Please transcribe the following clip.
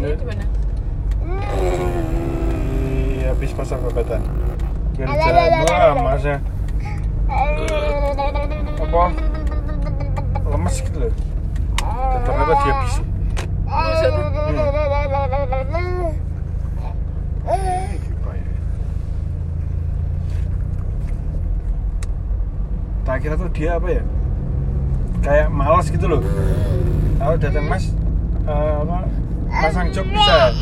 Di mana? Di habis pasar babatan. Kiri jalan wah masnya apa lemes gitu loh. Dan ternyata dia bisa. Buset. Tak kira tuh dia apa ya? Kayak males gitu loh. Kalau datang mas, eh, apa, 가상 쪽비살